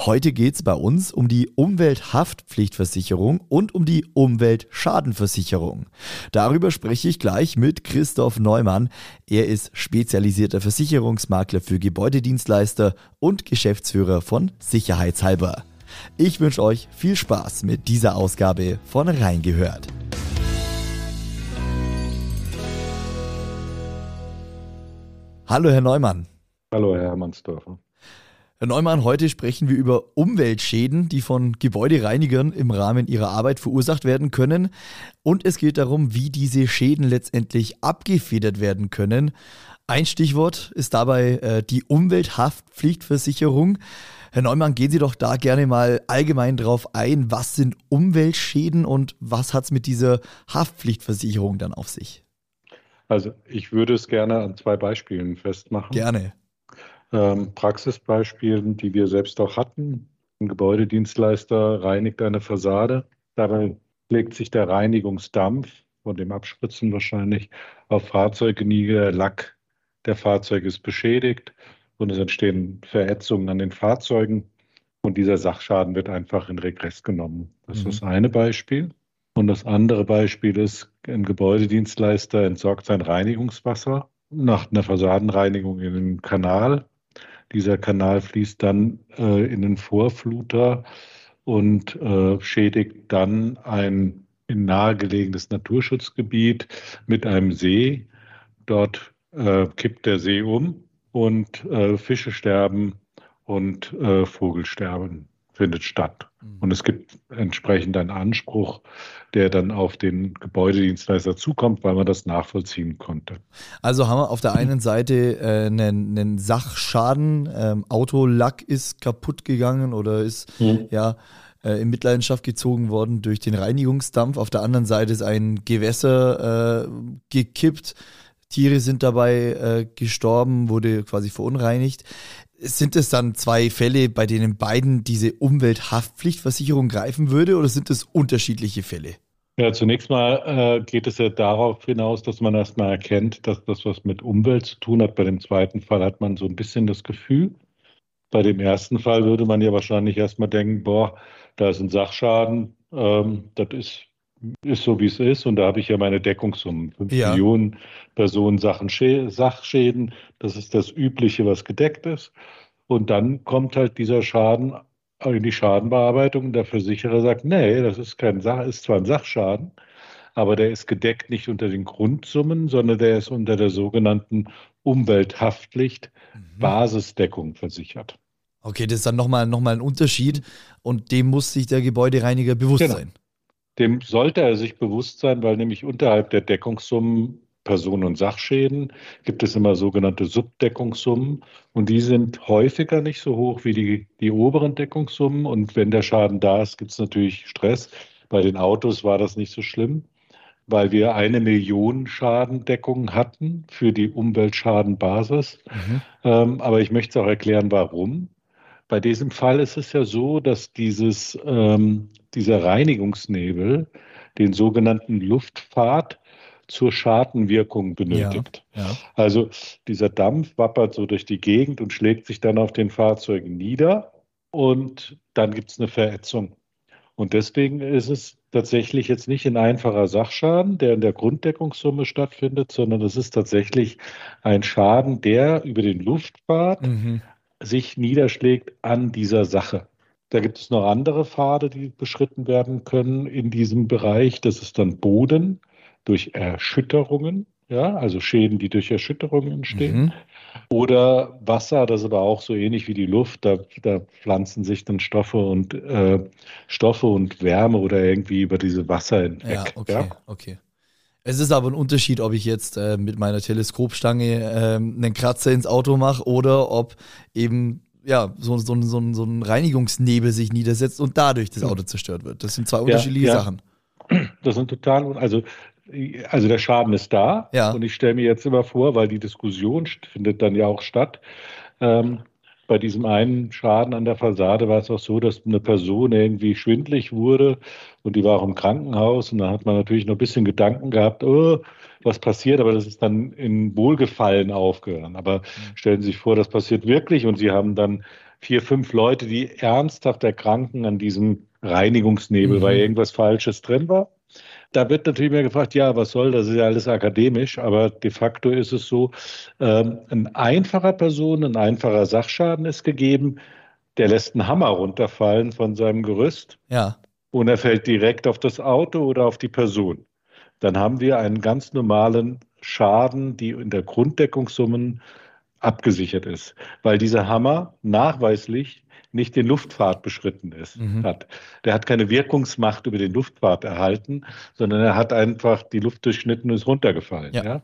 Heute geht es bei uns um die Umwelthaftpflichtversicherung und um die Umweltschadenversicherung. Darüber spreche ich gleich mit Christoph Neumann. Er ist spezialisierter Versicherungsmakler für Gebäudedienstleister und Geschäftsführer von Sicherheitshalber. Ich wünsche euch viel Spaß mit dieser Ausgabe von Reingehört. Hallo Herr Neumann. Hallo Herr Hermannsdorfer. Herr Neumann, heute sprechen wir über Umweltschäden, die von Gebäudereinigern im Rahmen ihrer Arbeit verursacht werden können. Und es geht darum, wie diese Schäden letztendlich abgefedert werden können. Ein Stichwort ist dabei äh, die Umwelthaftpflichtversicherung. Herr Neumann, gehen Sie doch da gerne mal allgemein drauf ein. Was sind Umweltschäden und was hat es mit dieser Haftpflichtversicherung dann auf sich? Also ich würde es gerne an zwei Beispielen festmachen. Gerne ähm, Praxisbeispielen, die wir selbst auch hatten. Ein Gebäudedienstleister reinigt eine Fassade. Dabei legt sich der Reinigungsdampf, von dem Abspritzen wahrscheinlich, auf Fahrzeuge nieder. Lack der Fahrzeuge ist beschädigt und es entstehen Verätzungen an den Fahrzeugen. Und dieser Sachschaden wird einfach in Regress genommen. Das mhm. ist das eine Beispiel. Und das andere Beispiel ist, ein Gebäudedienstleister entsorgt sein Reinigungswasser nach einer Fassadenreinigung in den Kanal dieser Kanal fließt dann äh, in den Vorfluter und äh, schädigt dann ein in nahegelegenes Naturschutzgebiet mit einem See. Dort äh, kippt der See um und äh, Fische sterben und äh, Vogelsterben findet statt. Mhm. Und es gibt entsprechend einen Anspruch, der dann auf den Gebäudedienstleister zukommt, weil man das nachvollziehen konnte. Also haben wir auf der einen Seite äh, einen, einen, Sachschaden, ähm, Autolack ist kaputt gegangen oder ist mhm. ja äh, in Mitleidenschaft gezogen worden durch den Reinigungsdampf. Auf der anderen Seite ist ein Gewässer äh, gekippt. Tiere sind dabei äh, gestorben, wurde quasi verunreinigt. Sind es dann zwei Fälle, bei denen beiden diese Umwelthaftpflichtversicherung greifen würde oder sind es unterschiedliche Fälle? Ja, zunächst mal äh, geht es ja darauf hinaus, dass man erstmal erkennt, dass das was mit Umwelt zu tun hat. Bei dem zweiten Fall hat man so ein bisschen das Gefühl. Bei dem ersten Fall würde man ja wahrscheinlich erstmal denken, boah, da ist ein Sachschaden, ähm, das ist ist so, wie es ist. Und da habe ich ja meine Deckungssummen. Fünf ja. Millionen Personen Sachen Sachschäden. Das ist das Übliche, was gedeckt ist. Und dann kommt halt dieser Schaden in die Schadenbearbeitung. Der Versicherer sagt, nee, das ist kein Sach, ist zwar ein Sachschaden, aber der ist gedeckt nicht unter den Grundsummen, sondern der ist unter der sogenannten Umwelthaftpflicht mhm. Basisdeckung versichert. Okay, das ist dann nochmal noch mal ein Unterschied und dem muss sich der Gebäudereiniger bewusst genau. sein. Dem sollte er sich bewusst sein, weil nämlich unterhalb der Deckungssummen Personen- und Sachschäden gibt es immer sogenannte Subdeckungssummen und die sind häufiger nicht so hoch wie die, die oberen Deckungssummen und wenn der Schaden da ist, gibt es natürlich Stress. Bei den Autos war das nicht so schlimm, weil wir eine Million Schadendeckung hatten für die Umweltschadenbasis. Mhm. Ähm, aber ich möchte auch erklären, warum. Bei diesem Fall ist es ja so, dass dieses, ähm, dieser Reinigungsnebel den sogenannten Luftpfad zur Schadenwirkung benötigt. Ja, ja. Also dieser Dampf wappert so durch die Gegend und schlägt sich dann auf den Fahrzeugen nieder und dann gibt es eine Verätzung. Und deswegen ist es tatsächlich jetzt nicht ein einfacher Sachschaden, der in der Grunddeckungssumme stattfindet, sondern es ist tatsächlich ein Schaden, der über den Luftpfad mhm sich niederschlägt an dieser Sache. Da gibt es noch andere Pfade, die beschritten werden können in diesem Bereich. Das ist dann Boden durch Erschütterungen, ja, also Schäden, die durch Erschütterungen entstehen. Mhm. Oder Wasser, das ist aber auch so ähnlich wie die Luft. Da, da pflanzen sich dann Stoffe und äh, Stoffe und Wärme oder irgendwie über diese Wasser hinweg. Ja, okay, ja? okay. Es ist aber ein Unterschied, ob ich jetzt äh, mit meiner Teleskopstange äh, einen Kratzer ins Auto mache oder ob eben ja, so, so, so, so ein Reinigungsnebel sich niedersetzt und dadurch das Auto zerstört wird. Das sind zwei unterschiedliche ja, ja. Sachen. Das sind total, also also der Schaden ist da. Ja. Und ich stelle mir jetzt immer vor, weil die Diskussion findet dann ja auch statt, ähm, bei diesem einen Schaden an der Fassade war es auch so, dass eine Person irgendwie schwindlig wurde und die war auch im Krankenhaus und da hat man natürlich noch ein bisschen Gedanken gehabt, oh, was passiert, aber das ist dann in Wohlgefallen aufgehört. Aber mhm. stellen Sie sich vor, das passiert wirklich und Sie haben dann vier, fünf Leute, die ernsthaft erkranken an diesem Reinigungsnebel, mhm. weil irgendwas Falsches drin war. Da wird natürlich mehr gefragt, ja, was soll, das ist ja alles akademisch, aber de facto ist es so, ähm, ein einfacher Person, ein einfacher Sachschaden ist gegeben, der lässt einen Hammer runterfallen von seinem Gerüst. Ja. Und er fällt direkt auf das Auto oder auf die Person. Dann haben wir einen ganz normalen Schaden, die in der Grunddeckungssummen abgesichert ist, weil dieser Hammer nachweislich nicht den Luftfahrt beschritten ist, mhm. hat. Der hat keine Wirkungsmacht über den Luftfahrt erhalten, sondern er hat einfach die Luft durchschnitten und ist runtergefallen. Ja. ja?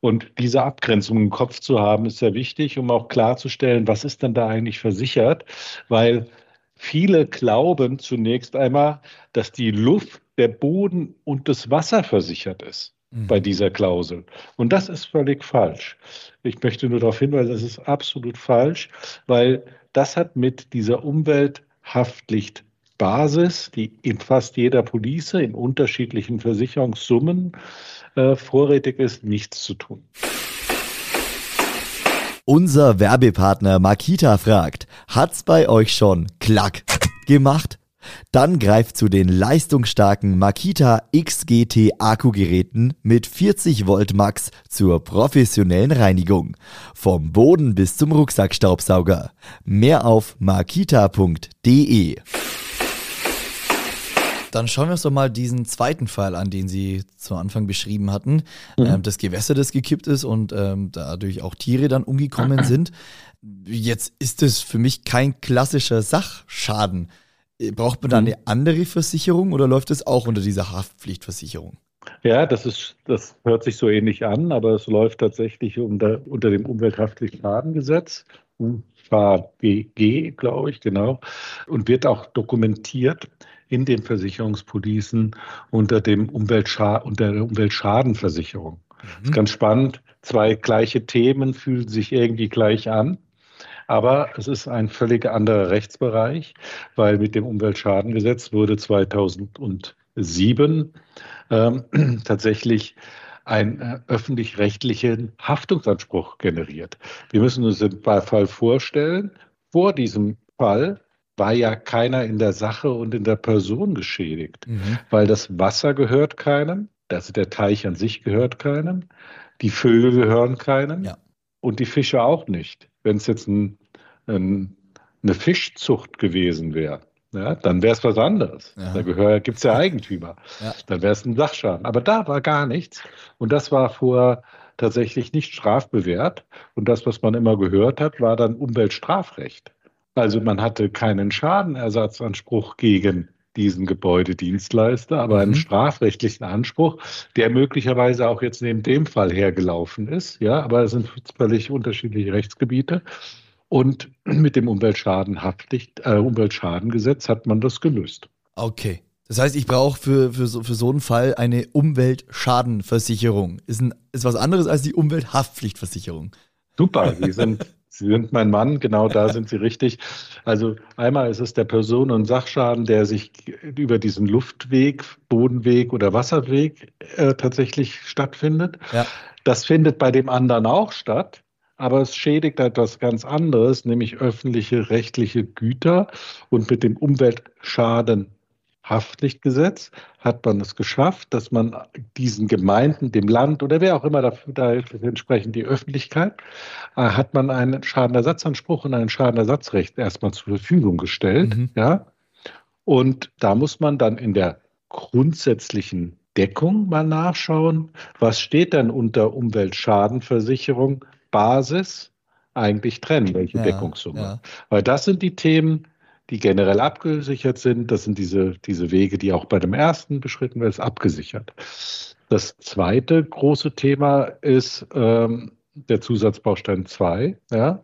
Und diese Abgrenzung im Kopf zu haben, ist sehr wichtig, um auch klarzustellen, was ist denn da eigentlich versichert, weil viele glauben zunächst einmal, dass die Luft, der Boden und das Wasser versichert ist mhm. bei dieser Klausel. Und das ist völlig falsch. Ich möchte nur darauf hinweisen, das ist absolut falsch, weil das hat mit dieser Umwelthaftpflichtbasis, die in fast jeder Police in unterschiedlichen Versicherungssummen äh, vorrätig ist, nichts zu tun. Unser Werbepartner Makita fragt, hat's bei euch schon klack gemacht? Dann greift zu den leistungsstarken Makita XGT Akkugeräten mit 40 Volt Max zur professionellen Reinigung. Vom Boden bis zum Rucksackstaubsauger. Mehr auf makita.de. Dann schauen wir uns doch mal diesen zweiten Fall an, den Sie zu Anfang beschrieben hatten. Mhm. Ähm, das Gewässer, das gekippt ist und ähm, dadurch auch Tiere dann umgekommen sind. Jetzt ist es für mich kein klassischer Sachschaden. Braucht man da eine andere Versicherung oder läuft es auch unter dieser Haftpflichtversicherung? Ja, das ist, das hört sich so ähnlich an, aber es läuft tatsächlich unter, unter dem Umwelthaftpflichtschadengesetz, UVBG, glaube ich, genau, und wird auch dokumentiert in den Versicherungspolicen unter dem Umweltscha unter der Umweltschadenversicherung. Mhm. Das ist ganz spannend. Zwei gleiche Themen fühlen sich irgendwie gleich an. Aber es ist ein völlig anderer Rechtsbereich, weil mit dem Umweltschadengesetz wurde 2007 ähm, tatsächlich ein äh, öffentlich-rechtlichen Haftungsanspruch generiert. Wir müssen uns den Fall vorstellen, vor diesem Fall war ja keiner in der Sache und in der Person geschädigt, mhm. weil das Wasser gehört keinem, also der Teich an sich gehört keinem, die Vögel gehören keinem ja. und die Fische auch nicht. Wenn es jetzt ein ein, eine Fischzucht gewesen wäre, ja, dann wäre es was anderes. Ja. Da gibt es ja Eigentümer. Ja. Dann wäre es ein Sachschaden. Aber da war gar nichts. Und das war vor tatsächlich nicht strafbewehrt. Und das, was man immer gehört hat, war dann Umweltstrafrecht. Also man hatte keinen Schadenersatzanspruch gegen diesen Gebäudedienstleister, aber mhm. einen strafrechtlichen Anspruch, der möglicherweise auch jetzt neben dem Fall hergelaufen ist. Ja, aber es sind völlig unterschiedliche Rechtsgebiete. Und mit dem Umweltschadenhaftpflicht, äh, Umweltschadengesetz hat man das gelöst. Okay. Das heißt, ich brauche für, für, so, für so einen Fall eine Umweltschadenversicherung. Ist, ein, ist was anderes als die Umwelthaftpflichtversicherung. Super, Sie sind, Sie sind mein Mann, genau da sind Sie richtig. Also einmal ist es der Personen- und Sachschaden, der sich über diesen Luftweg, Bodenweg oder Wasserweg äh, tatsächlich stattfindet. Ja. Das findet bei dem anderen auch statt aber es schädigt etwas ganz anderes, nämlich öffentliche rechtliche Güter. Und mit dem Umweltschadenhaftpflichtgesetz hat man es geschafft, dass man diesen Gemeinden, dem Land oder wer auch immer dafür, da entsprechend die Öffentlichkeit, äh, hat man einen Schadenersatzanspruch und ein Schadenersatzrecht erstmal zur Verfügung gestellt. Mhm. Ja? Und da muss man dann in der grundsätzlichen Deckung mal nachschauen, was steht denn unter Umweltschadenversicherung Basis eigentlich trennen, welche ja, Deckungssumme. Ja. Weil das sind die Themen, die generell abgesichert sind. Das sind diese, diese Wege, die auch bei dem ersten beschritten werden, ist abgesichert. Das zweite große Thema ist ähm, der Zusatzbaustein 2. Ja?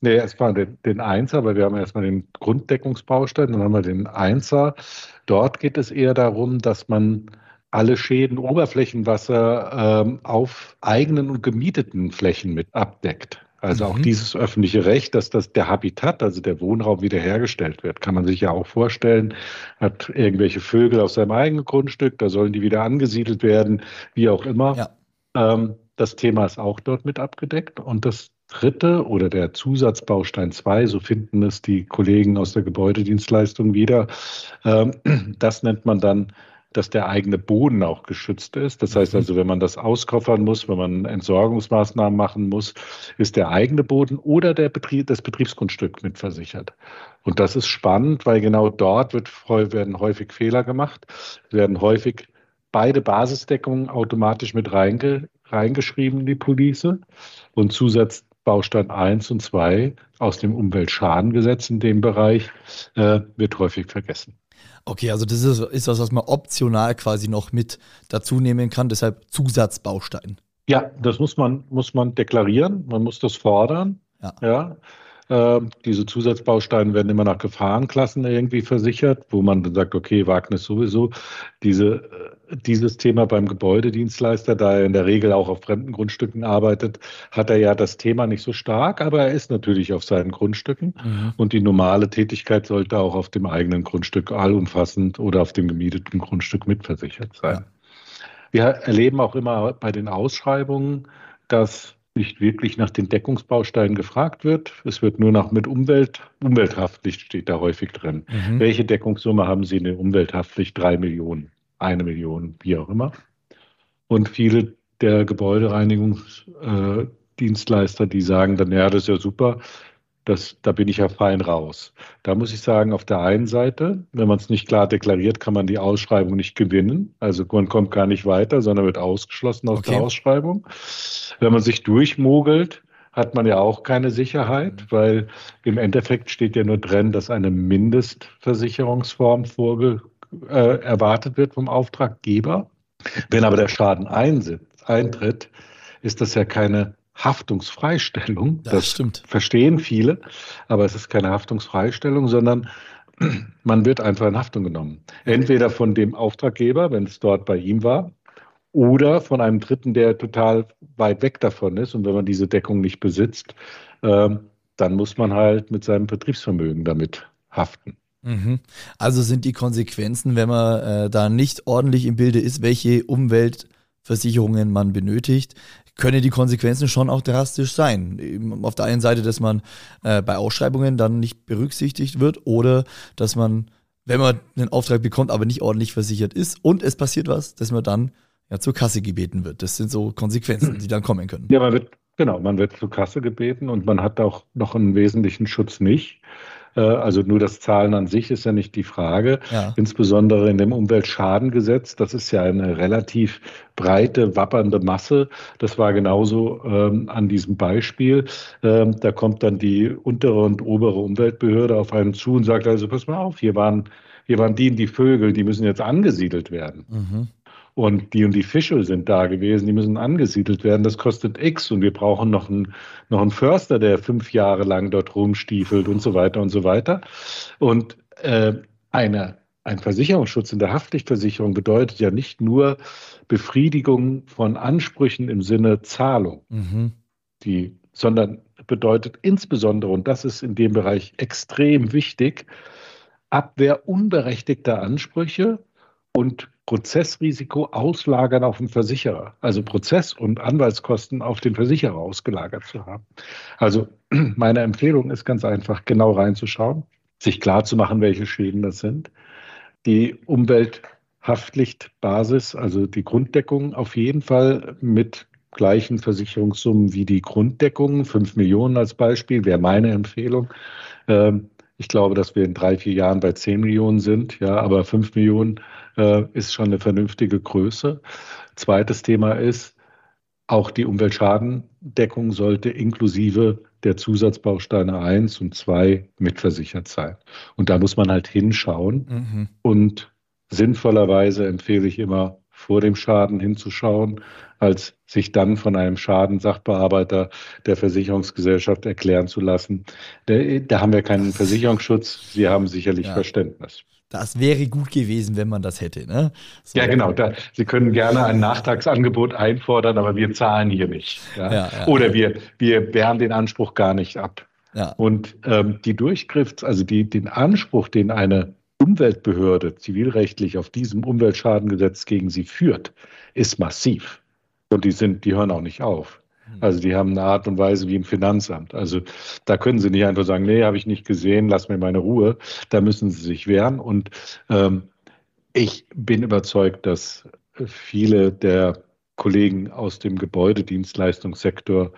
Nee, erstmal den, den Einser, weil wir haben erstmal den Grunddeckungsbaustein, dann haben wir den Einser. Dort geht es eher darum, dass man alle Schäden Oberflächenwasser ähm, auf eigenen und gemieteten Flächen mit abdeckt. Also mhm. auch dieses öffentliche Recht, dass das der Habitat, also der Wohnraum wiederhergestellt wird, kann man sich ja auch vorstellen, hat irgendwelche Vögel auf seinem eigenen Grundstück, da sollen die wieder angesiedelt werden, wie auch immer. Ja. Ähm, das Thema ist auch dort mit abgedeckt. Und das dritte oder der Zusatzbaustein 2, so finden es die Kollegen aus der Gebäudedienstleistung wieder, ähm, das nennt man dann dass der eigene Boden auch geschützt ist. Das heißt mhm. also, wenn man das auskoffern muss, wenn man Entsorgungsmaßnahmen machen muss, ist der eigene Boden oder der Betrieb, das Betriebsgrundstück mitversichert. Und das ist spannend, weil genau dort wird, werden häufig Fehler gemacht, werden häufig beide Basisdeckungen automatisch mit reinge, reingeschrieben in die Police und Zusatzbaustein 1 und 2 aus dem Umweltschadengesetz in dem Bereich äh, wird häufig vergessen. Okay, also das ist, ist was, was man optional quasi noch mit dazu nehmen kann, deshalb Zusatzbaustein. Ja, das muss man, muss man deklarieren, man muss das fordern. Ja. ja. Äh, diese Zusatzbausteine werden immer nach Gefahrenklassen irgendwie versichert, wo man dann sagt, okay, Wagnis sowieso. Diese, äh, dieses Thema beim Gebäudedienstleister, da er in der Regel auch auf fremden Grundstücken arbeitet, hat er ja das Thema nicht so stark, aber er ist natürlich auf seinen Grundstücken. Mhm. Und die normale Tätigkeit sollte auch auf dem eigenen Grundstück allumfassend oder auf dem gemieteten Grundstück mitversichert sein. Ja. Wir erleben auch immer bei den Ausschreibungen, dass nicht wirklich nach den Deckungsbausteinen gefragt wird. Es wird nur nach mit Umwelt, Umwelthaftpflicht steht da häufig drin. Mhm. Welche Deckungssumme haben Sie in der Umwelthaftpflicht? Drei Millionen, eine Million, wie auch immer. Und viele der Gebäudereinigungsdienstleister, die sagen dann, ja, das ist ja super, das, da bin ich ja fein raus. Da muss ich sagen, auf der einen Seite, wenn man es nicht klar deklariert, kann man die Ausschreibung nicht gewinnen. Also man kommt gar nicht weiter, sondern wird ausgeschlossen aus okay. der Ausschreibung. Wenn man sich durchmogelt, hat man ja auch keine Sicherheit, weil im Endeffekt steht ja nur drin, dass eine Mindestversicherungsform vorge äh, erwartet wird vom Auftraggeber. Wenn aber der Schaden eintritt, ist das ja keine Haftungsfreistellung. Das, das stimmt. verstehen viele, aber es ist keine Haftungsfreistellung, sondern man wird einfach in Haftung genommen. Entweder von dem Auftraggeber, wenn es dort bei ihm war, oder von einem Dritten, der total weit weg davon ist. Und wenn man diese Deckung nicht besitzt, äh, dann muss man halt mit seinem Betriebsvermögen damit haften. Mhm. Also sind die Konsequenzen, wenn man äh, da nicht ordentlich im Bilde ist, welche Umweltversicherungen man benötigt, können die Konsequenzen schon auch drastisch sein. Auf der einen Seite, dass man äh, bei Ausschreibungen dann nicht berücksichtigt wird oder dass man, wenn man einen Auftrag bekommt, aber nicht ordentlich versichert ist und es passiert was, dass man dann ja zur Kasse gebeten wird. Das sind so Konsequenzen, die dann kommen können. Ja, man wird, genau, man wird zur Kasse gebeten und man hat auch noch einen wesentlichen Schutz nicht. Äh, also nur das Zahlen an sich ist ja nicht die Frage. Ja. Insbesondere in dem Umweltschadengesetz, das ist ja eine relativ breite, wappernde Masse. Das war genauso ähm, an diesem Beispiel. Ähm, da kommt dann die untere und obere Umweltbehörde auf einen zu und sagt also, pass mal auf, hier waren, hier waren die und die Vögel, die müssen jetzt angesiedelt werden. Mhm und die und die Fische sind da gewesen, die müssen angesiedelt werden, das kostet X und wir brauchen noch einen, noch einen Förster, der fünf Jahre lang dort rumstiefelt und so weiter und so weiter. Und äh, eine, ein Versicherungsschutz in der Haftpflichtversicherung bedeutet ja nicht nur Befriedigung von Ansprüchen im Sinne Zahlung, mhm. die, sondern bedeutet insbesondere, und das ist in dem Bereich extrem wichtig, Abwehr unberechtigter Ansprüche und Prozessrisiko auslagern auf den Versicherer, also Prozess- und Anwaltskosten auf den Versicherer ausgelagert zu haben. Also meine Empfehlung ist ganz einfach, genau reinzuschauen, sich klar zu machen, welche Schäden das sind. Die Umwelthaftpflichtbasis, also die Grunddeckung auf jeden Fall mit gleichen Versicherungssummen wie die Grunddeckung, 5 Millionen als Beispiel, wäre meine Empfehlung. Ähm, ich glaube, dass wir in drei, vier Jahren bei 10 Millionen sind, ja, aber 5 Millionen äh, ist schon eine vernünftige Größe. Zweites Thema ist, auch die Umweltschadendeckung sollte inklusive der Zusatzbausteine 1 und 2 mitversichert sein. Und da muss man halt hinschauen. Mhm. Und sinnvollerweise empfehle ich immer, vor dem Schaden hinzuschauen, als sich dann von einem Schadensachbearbeiter der Versicherungsgesellschaft erklären zu lassen. Da, da haben wir keinen Versicherungsschutz, Sie haben sicherlich ja. Verständnis. Das wäre gut gewesen, wenn man das hätte. Ne? So. Ja, genau. Da, Sie können gerne ein Nachtragsangebot einfordern, aber wir zahlen hier nicht. Ja? Ja, ja. Oder wir, wir wehren den Anspruch gar nicht ab. Und ähm, die Durchgriffs-, also die, den Anspruch, den eine Umweltbehörde zivilrechtlich auf diesem Umweltschadengesetz gegen sie führt, ist massiv. Und die sind, die hören auch nicht auf. Hm. Also die haben eine Art und Weise wie im Finanzamt. Also da können sie nicht einfach sagen, nee, habe ich nicht gesehen, lass mir meine Ruhe. Da müssen sie sich wehren. Und ähm, ich bin überzeugt, dass viele der Kollegen aus dem Gebäudedienstleistungssektor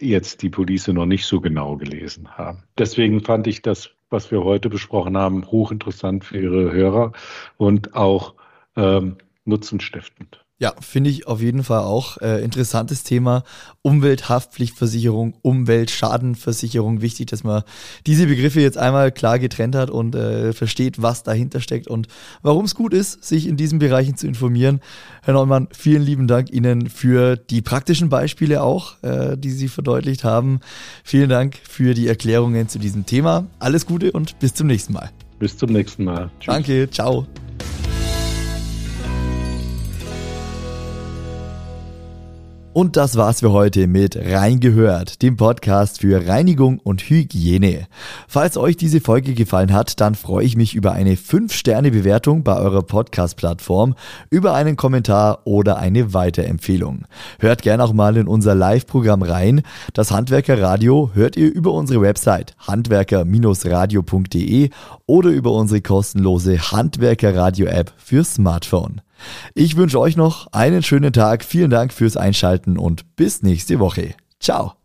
jetzt die Police noch nicht so genau gelesen haben. Deswegen fand ich das, was wir heute besprochen haben, hochinteressant für Ihre Hörer und auch ähm, nutzenstiftend. Ja, finde ich auf jeden Fall auch äh, interessantes Thema. Umwelthaftpflichtversicherung, Umweltschadenversicherung. Wichtig, dass man diese Begriffe jetzt einmal klar getrennt hat und äh, versteht, was dahinter steckt und warum es gut ist, sich in diesen Bereichen zu informieren. Herr Neumann, vielen lieben Dank Ihnen für die praktischen Beispiele auch, äh, die Sie verdeutlicht haben. Vielen Dank für die Erklärungen zu diesem Thema. Alles Gute und bis zum nächsten Mal. Bis zum nächsten Mal. Tschüss. Danke, ciao. Und das war's für heute mit Reingehört, dem Podcast für Reinigung und Hygiene. Falls euch diese Folge gefallen hat, dann freue ich mich über eine 5-Sterne-Bewertung bei eurer Podcast-Plattform, über einen Kommentar oder eine Weiterempfehlung. Hört gerne auch mal in unser Live-Programm rein. Das Handwerkerradio hört ihr über unsere Website handwerker-radio.de oder über unsere kostenlose Handwerkerradio-App für Smartphone. Ich wünsche euch noch einen schönen Tag, vielen Dank fürs Einschalten und bis nächste Woche. Ciao.